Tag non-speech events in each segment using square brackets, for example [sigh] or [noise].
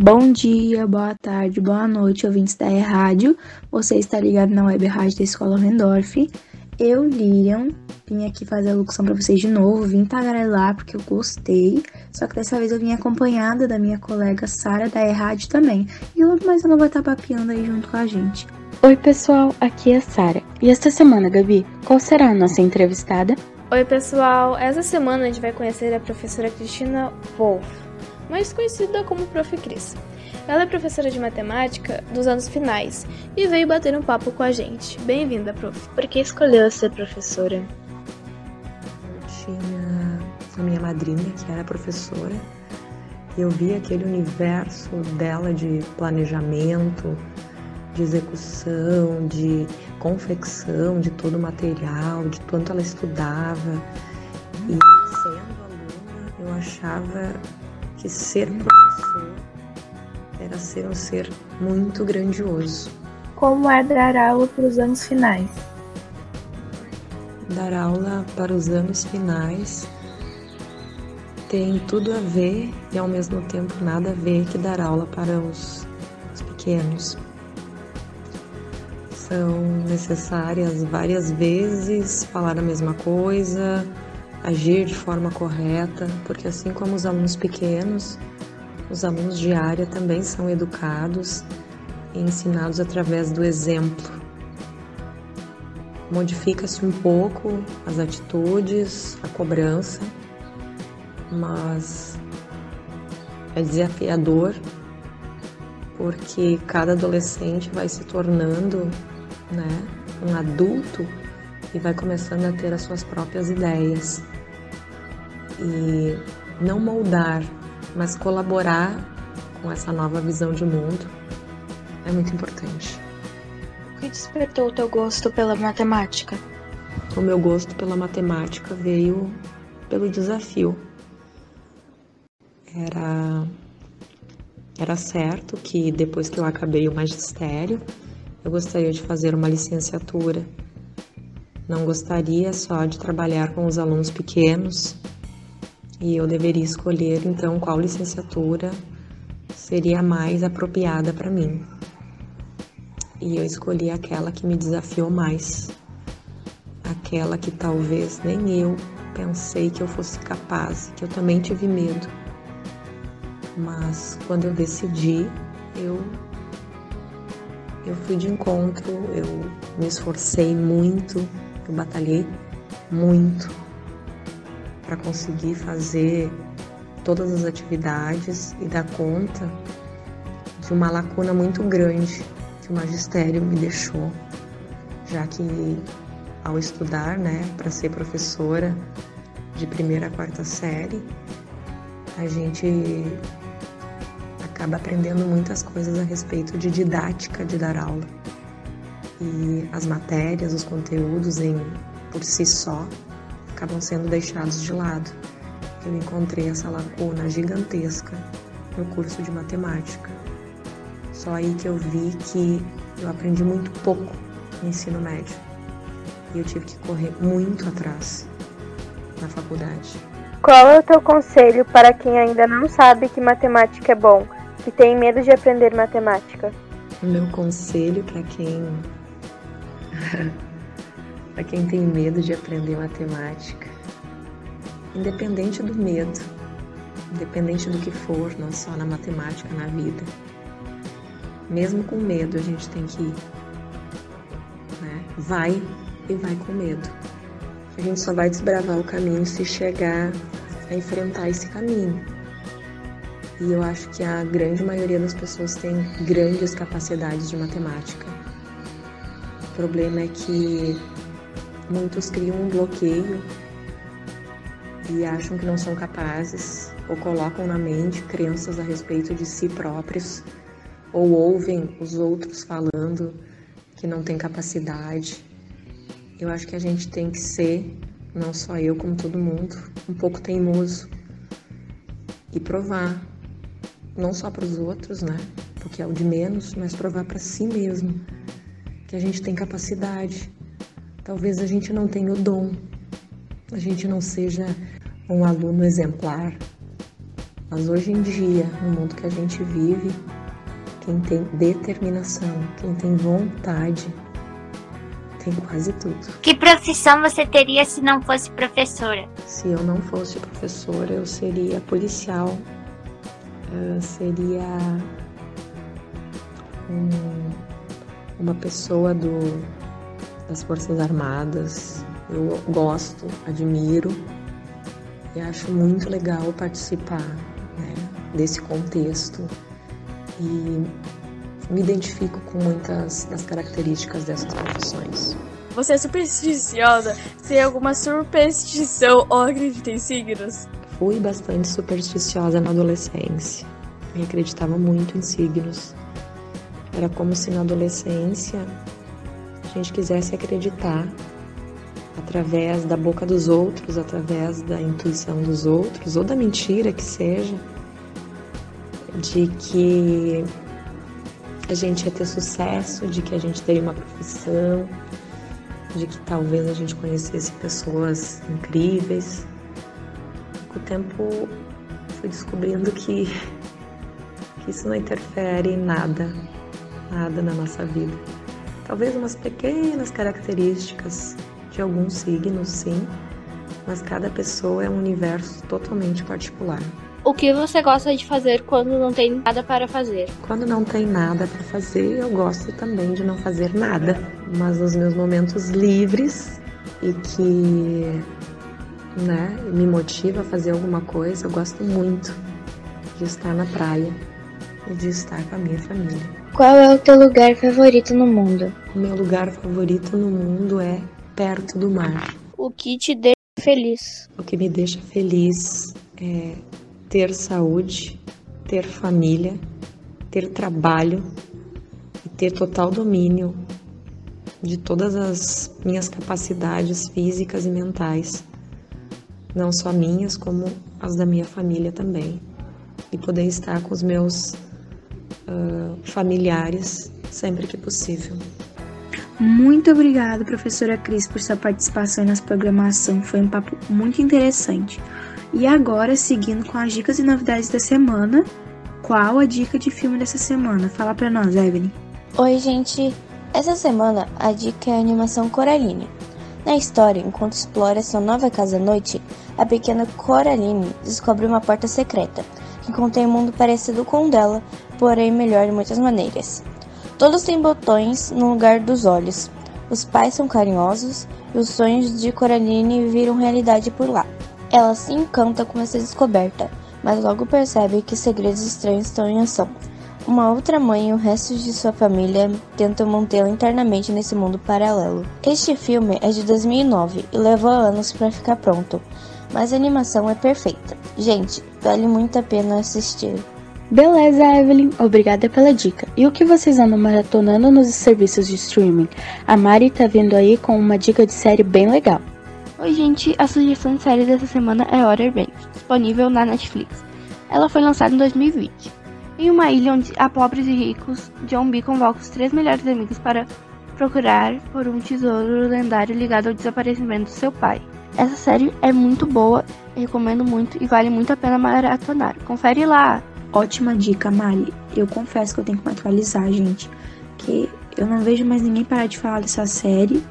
Bom dia, boa tarde, boa noite, ouvintes da rádio. Você está ligado na web rádio da Escola Rendorf. Eu, Lilian, vim aqui fazer a locução para vocês de novo, vim tagarelar porque eu gostei. Só que dessa vez eu vim acompanhada da minha colega Sara da rádio também. E logo mais ela vai estar papeando aí junto com a gente. Oi, pessoal, aqui é Sara. E esta semana, Gabi, qual será a nossa entrevistada? Oi, pessoal. Essa semana a gente vai conhecer a professora Cristina Wolff mais conhecida como Prof. Cris. Ela é professora de matemática dos anos finais e veio bater um papo com a gente. Bem-vinda, prof. Por que escolheu ser professora? Eu tinha a minha madrinha, que era professora, e eu vi aquele universo dela de planejamento, de execução, de confecção de todo o material, de quanto ela estudava. E sendo aluna, eu achava que ser professor era ser um ser muito grandioso. Como é dar aula para os anos finais? Dar aula para os anos finais tem tudo a ver e ao mesmo tempo nada a ver que dar aula para os, os pequenos. São necessárias várias vezes falar a mesma coisa, agir de forma correta, porque assim como os alunos pequenos, os alunos de área também são educados e ensinados através do exemplo. Modifica-se um pouco as atitudes, a cobrança, mas é desafiador porque cada adolescente vai se tornando né, um adulto e vai começando a ter as suas próprias ideias. E não moldar, mas colaborar com essa nova visão de mundo é muito importante. O que despertou o teu gosto pela matemática? O meu gosto pela matemática veio pelo desafio. Era era certo que depois que eu acabei o magistério, eu gostaria de fazer uma licenciatura não gostaria só de trabalhar com os alunos pequenos e eu deveria escolher então qual licenciatura seria mais apropriada para mim. E eu escolhi aquela que me desafiou mais, aquela que talvez nem eu pensei que eu fosse capaz, que eu também tive medo. Mas quando eu decidi, eu eu fui de encontro, eu me esforcei muito eu batalhei muito para conseguir fazer todas as atividades e dar conta de uma lacuna muito grande que o magistério me deixou, já que ao estudar, né, para ser professora de primeira a quarta série, a gente acaba aprendendo muitas coisas a respeito de didática de dar aula e as matérias, os conteúdos em por si só acabam sendo deixados de lado. Eu encontrei essa lacuna gigantesca no curso de matemática. Só aí que eu vi que eu aprendi muito pouco no ensino médio. E eu tive que correr muito atrás na faculdade. Qual é o teu conselho para quem ainda não sabe que matemática é bom, que tem medo de aprender matemática? O meu conselho para quem [laughs] para quem tem medo de aprender matemática. Independente do medo, independente do que for, não só na matemática, na vida. Mesmo com medo, a gente tem que ir. Né? Vai e vai com medo. A gente só vai desbravar o caminho se chegar a enfrentar esse caminho. E eu acho que a grande maioria das pessoas tem grandes capacidades de matemática problema é que muitos criam um bloqueio e acham que não são capazes ou colocam na mente crenças a respeito de si próprios ou ouvem os outros falando que não tem capacidade. Eu acho que a gente tem que ser, não só eu como todo mundo, um pouco teimoso e provar, não só para os outros, né? Porque é o de menos, mas provar para si mesmo que a gente tem capacidade. Talvez a gente não tenha o dom, a gente não seja um aluno exemplar, Mas hoje em dia, no mundo que a gente vive, quem tem determinação, quem tem vontade, tem quase tudo. Que profissão você teria se não fosse professora? Se eu não fosse professora, eu seria policial, eu seria um, uma pessoa do, das Forças Armadas. Eu gosto, admiro e acho muito legal participar né, desse contexto e me identifico com muitas das características dessas profissões. Você é supersticiosa? Tem alguma superstição ou acredita em signos? Fui bastante supersticiosa na adolescência e acreditava muito em signos. Era como se na adolescência a gente quisesse acreditar através da boca dos outros, através da intuição dos outros ou da mentira que seja, de que a gente ia ter sucesso, de que a gente teria uma profissão, de que talvez a gente conhecesse pessoas incríveis. Com o tempo fui descobrindo que, que isso não interfere em nada, nada na nossa vida. Talvez umas pequenas características de alguns signos, sim, mas cada pessoa é um universo totalmente particular. O que você gosta de fazer quando não tem nada para fazer? Quando não tem nada para fazer, eu gosto também de não fazer nada. Mas nos meus momentos livres e que né, me motiva a fazer alguma coisa, eu gosto muito de estar na praia e de estar com a minha família. Qual é o teu lugar favorito no mundo? O meu lugar favorito no mundo é perto do mar. O que te deixa feliz? O que me deixa feliz é ter saúde, ter família, ter trabalho e ter total domínio de todas as minhas capacidades físicas e mentais, não só minhas, como as da minha família também, e poder estar com os meus uh, familiares sempre que possível. Muito obrigada, professora Cris, por sua participação nas programação. Foi um papo muito interessante. E agora, seguindo com as dicas e novidades da semana, qual a dica de filme dessa semana? Fala pra nós, Evelyn. Oi, gente. Essa semana a dica é a animação Coraline. Na história, enquanto explora sua nova casa à noite, a pequena Coraline descobre uma porta secreta que contém um mundo parecido com o dela, porém melhor de muitas maneiras. Todos têm botões no lugar dos olhos. Os pais são carinhosos e os sonhos de Coraline viram realidade por lá. Ela se encanta com essa descoberta, mas logo percebe que segredos estranhos estão em ação. Uma outra mãe e o resto de sua família tentam mantê-la internamente nesse mundo paralelo. Este filme é de 2009 e levou anos para ficar pronto, mas a animação é perfeita. Gente, vale muito a pena assistir. Beleza, Evelyn, obrigada pela dica. E o que vocês andam maratonando nos serviços de streaming? A Mari tá vindo aí com uma dica de série bem legal. Oi, gente, a sugestão de série dessa semana é Outer Banks, disponível na Netflix. Ela foi lançada em 2020. Em uma ilha onde há pobres e ricos, John B convoca os três melhores amigos para procurar por um tesouro lendário ligado ao desaparecimento do seu pai. Essa série é muito boa, recomendo muito e vale muito a pena maratonar. Confere lá! Ótima dica, Mari. Eu confesso que eu tenho que me atualizar, gente. Que eu não vejo mais ninguém parar de falar dessa série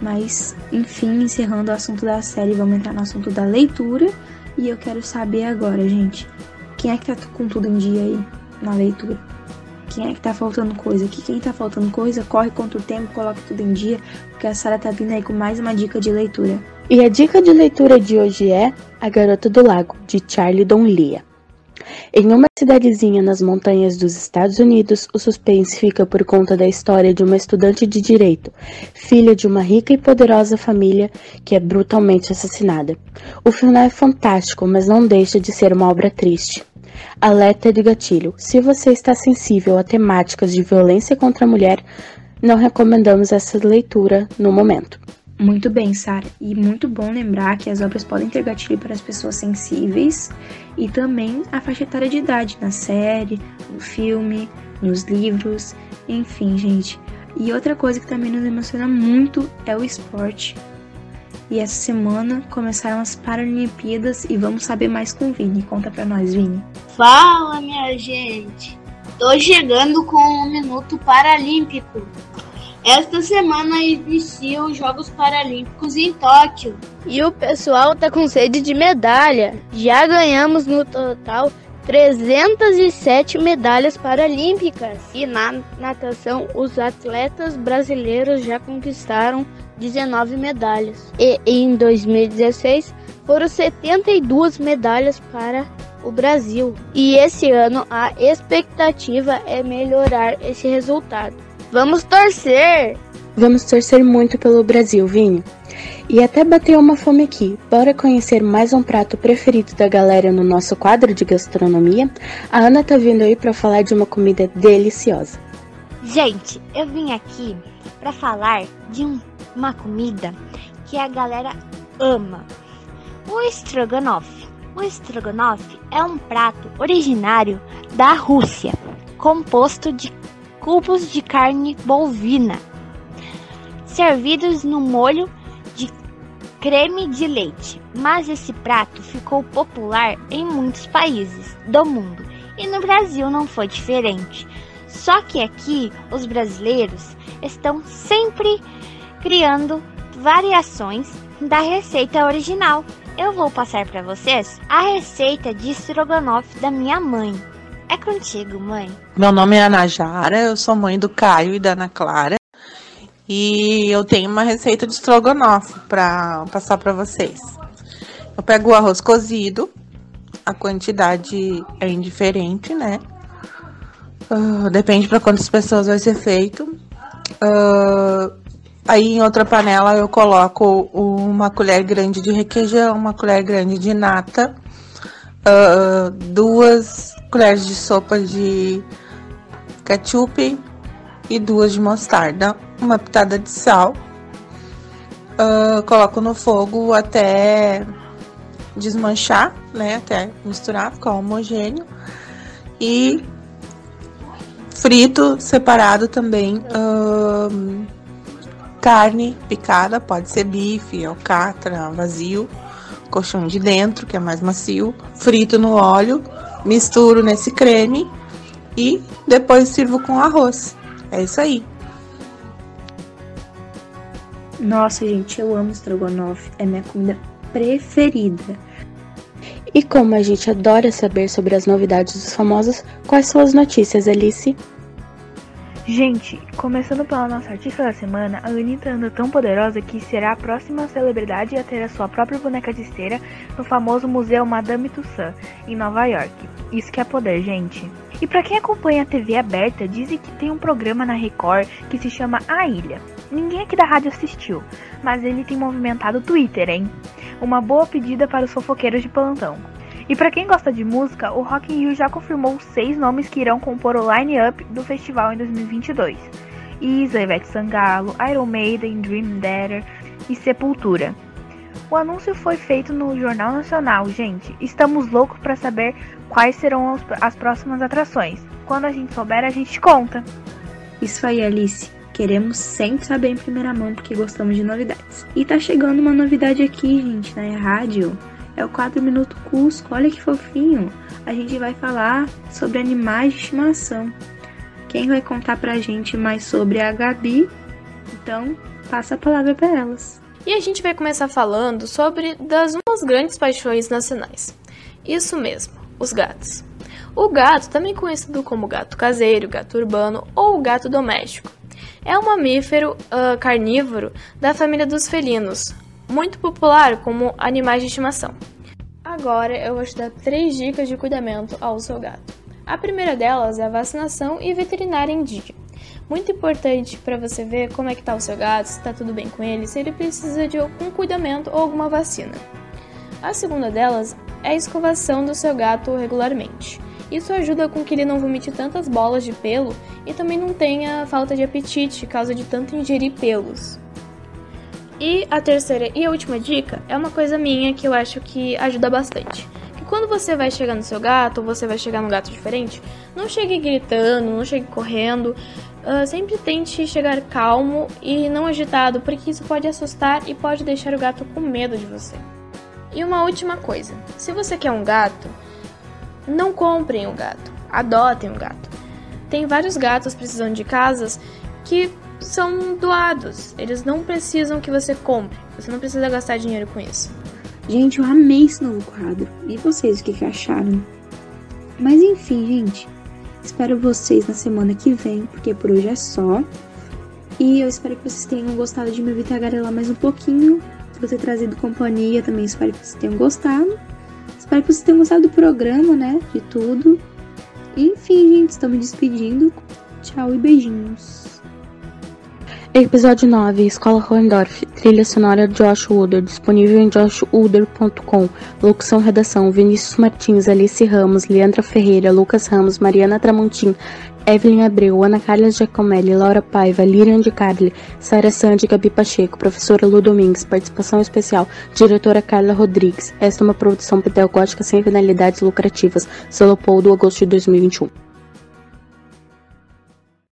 mas, enfim, encerrando o assunto da série, vamos entrar no assunto da leitura. E eu quero saber agora, gente, quem é que tá com tudo em dia aí na leitura? Quem é que tá faltando coisa? Que quem tá faltando coisa, corre contra o tempo, coloca tudo em dia, porque a Sara tá vindo aí com mais uma dica de leitura. E a dica de leitura de hoje é A Garota do Lago, de Charlie Donlia. Em uma cidadezinha nas montanhas dos Estados Unidos, o suspense fica por conta da história de uma estudante de direito, filha de uma rica e poderosa família que é brutalmente assassinada. O final é fantástico, mas não deixa de ser uma obra triste. Alerta de gatilho: se você está sensível a temáticas de violência contra a mulher, não recomendamos essa leitura no momento. Muito bem, Sara. E muito bom lembrar que as obras podem ter gatilho para as pessoas sensíveis e também a faixa etária de idade na série, no filme, nos livros, enfim, gente. E outra coisa que também nos emociona muito é o esporte. E essa semana começaram as Paralimpíadas e vamos saber mais com o Vini. Conta pra nós, Vini. Fala, minha gente! Tô chegando com o Minuto Paralímpico. Esta semana iniciam os Jogos Paralímpicos em Tóquio. E o pessoal tá com sede de medalha. Já ganhamos no total 307 medalhas paralímpicas. E na natação, os atletas brasileiros já conquistaram 19 medalhas. E em 2016 foram 72 medalhas para o Brasil. E esse ano a expectativa é melhorar esse resultado. Vamos torcer! Vamos torcer muito pelo Brasil, Vinho. E até bateu uma fome aqui. Bora conhecer mais um prato preferido da galera no nosso quadro de gastronomia? A Ana tá vindo aí para falar de uma comida deliciosa. Gente, eu vim aqui para falar de um, uma comida que a galera ama. O estrogonofe. O estrogonofe é um prato originário da Rússia, composto de cubos de carne bovina, servidos no molho creme de leite, mas esse prato ficou popular em muitos países do mundo e no Brasil não foi diferente. Só que aqui os brasileiros estão sempre criando variações da receita original. Eu vou passar para vocês a receita de estrogonofe da minha mãe. É contigo, mãe. Meu nome é Ana Jara, eu sou mãe do Caio e da Ana Clara. E eu tenho uma receita de estrogonofe para passar para vocês. Eu pego o arroz cozido, a quantidade é indiferente, né? Uh, depende para quantas pessoas vai ser feito. Uh, aí em outra panela eu coloco uma colher grande de requeijão, uma colher grande de nata, uh, duas colheres de sopa de ketchup e duas de mostarda, uma pitada de sal. Uh, coloco no fogo até desmanchar, né? Até misturar, ficar homogêneo. E frito separado também uh, carne picada, pode ser bife, alcatra, vazio, colchão de dentro, que é mais macio. Frito no óleo, misturo nesse creme e depois sirvo com arroz. É isso aí. Nossa, gente, eu amo estrogonofe. É minha comida preferida. E como a gente adora saber sobre as novidades dos famosos, quais são as notícias, Alice? Gente, começando pela nossa artista da semana, a Anitta anda tão poderosa que será a próxima celebridade a ter a sua própria boneca de cera no famoso Museu Madame Tussauds, em Nova York. Isso que é poder, gente. E para quem acompanha a TV aberta, dizem que tem um programa na Record que se chama A Ilha. Ninguém aqui da rádio assistiu, mas ele tem movimentado o Twitter, hein? Uma boa pedida para os fofoqueiros de plantão. E para quem gosta de música, o Rock in Rio já confirmou seis nomes que irão compor o line-up do festival em 2022. Isa, Ivete Sangalo, Iron Maiden, Dream Theater e Sepultura. O anúncio foi feito no Jornal Nacional, gente. Estamos loucos para saber quais serão as próximas atrações. Quando a gente souber, a gente conta. Isso aí, Alice. Queremos sempre saber em primeira mão porque gostamos de novidades. E tá chegando uma novidade aqui, gente, na rádio é o 4 Minuto Cusco. Olha que fofinho! A gente vai falar sobre animais de estimação. Quem vai contar pra gente mais sobre a Gabi? Então, passa a palavra para elas. E a gente vai começar falando sobre das umas grandes paixões nacionais. Isso mesmo, os gatos. O gato, também conhecido como gato caseiro, gato urbano ou gato doméstico, é um mamífero uh, carnívoro da família dos felinos, muito popular como animais de estimação. Agora eu vou te dar três dicas de cuidamento ao seu gato. A primeira delas é a vacinação e veterinária em dia. Muito importante para você ver como é que tá o seu gato, se está tudo bem com ele, se ele precisa de algum cuidamento ou alguma vacina. A segunda delas é a escovação do seu gato regularmente. Isso ajuda com que ele não vomite tantas bolas de pelo e também não tenha falta de apetite causa de tanto ingerir pelos. E a terceira e a última dica é uma coisa minha que eu acho que ajuda bastante. Que quando você vai chegar no seu gato ou você vai chegar num gato diferente, não chegue gritando, não chegue correndo. Uh, sempre tente chegar calmo e não agitado, porque isso pode assustar e pode deixar o gato com medo de você. E uma última coisa: se você quer um gato, não comprem um gato, adotem um gato. Tem vários gatos precisando de casas que são doados. Eles não precisam que você compre. Você não precisa gastar dinheiro com isso. Gente, eu amei esse novo quadro. E vocês, o que, que acharam? Mas enfim, gente. Espero vocês na semana que vem, porque por hoje é só. E eu espero que vocês tenham gostado de me ouvir tagarelar mais um pouquinho. Se você trazido companhia, também espero que vocês tenham gostado. Espero que vocês tenham gostado do programa, né? De tudo. Enfim, gente, estou me despedindo. Tchau e beijinhos. Episódio 9 Escola Hohendorf Trilha sonora Josh Wooder Disponível em joshwooder.com Locução Redação Vinícius Martins Alice Ramos Leandra Ferreira Lucas Ramos Mariana Tramontim Evelyn Abreu, Ana Carla Giacomelli, Laura Paiva, Lirian de Carli, Sara Sandy, Gabi Pacheco, Professora Lu Domingues, Participação Especial, Diretora Carla Rodrigues. Esta é uma produção pedagógica sem finalidades lucrativas. Solo do agosto de 2021.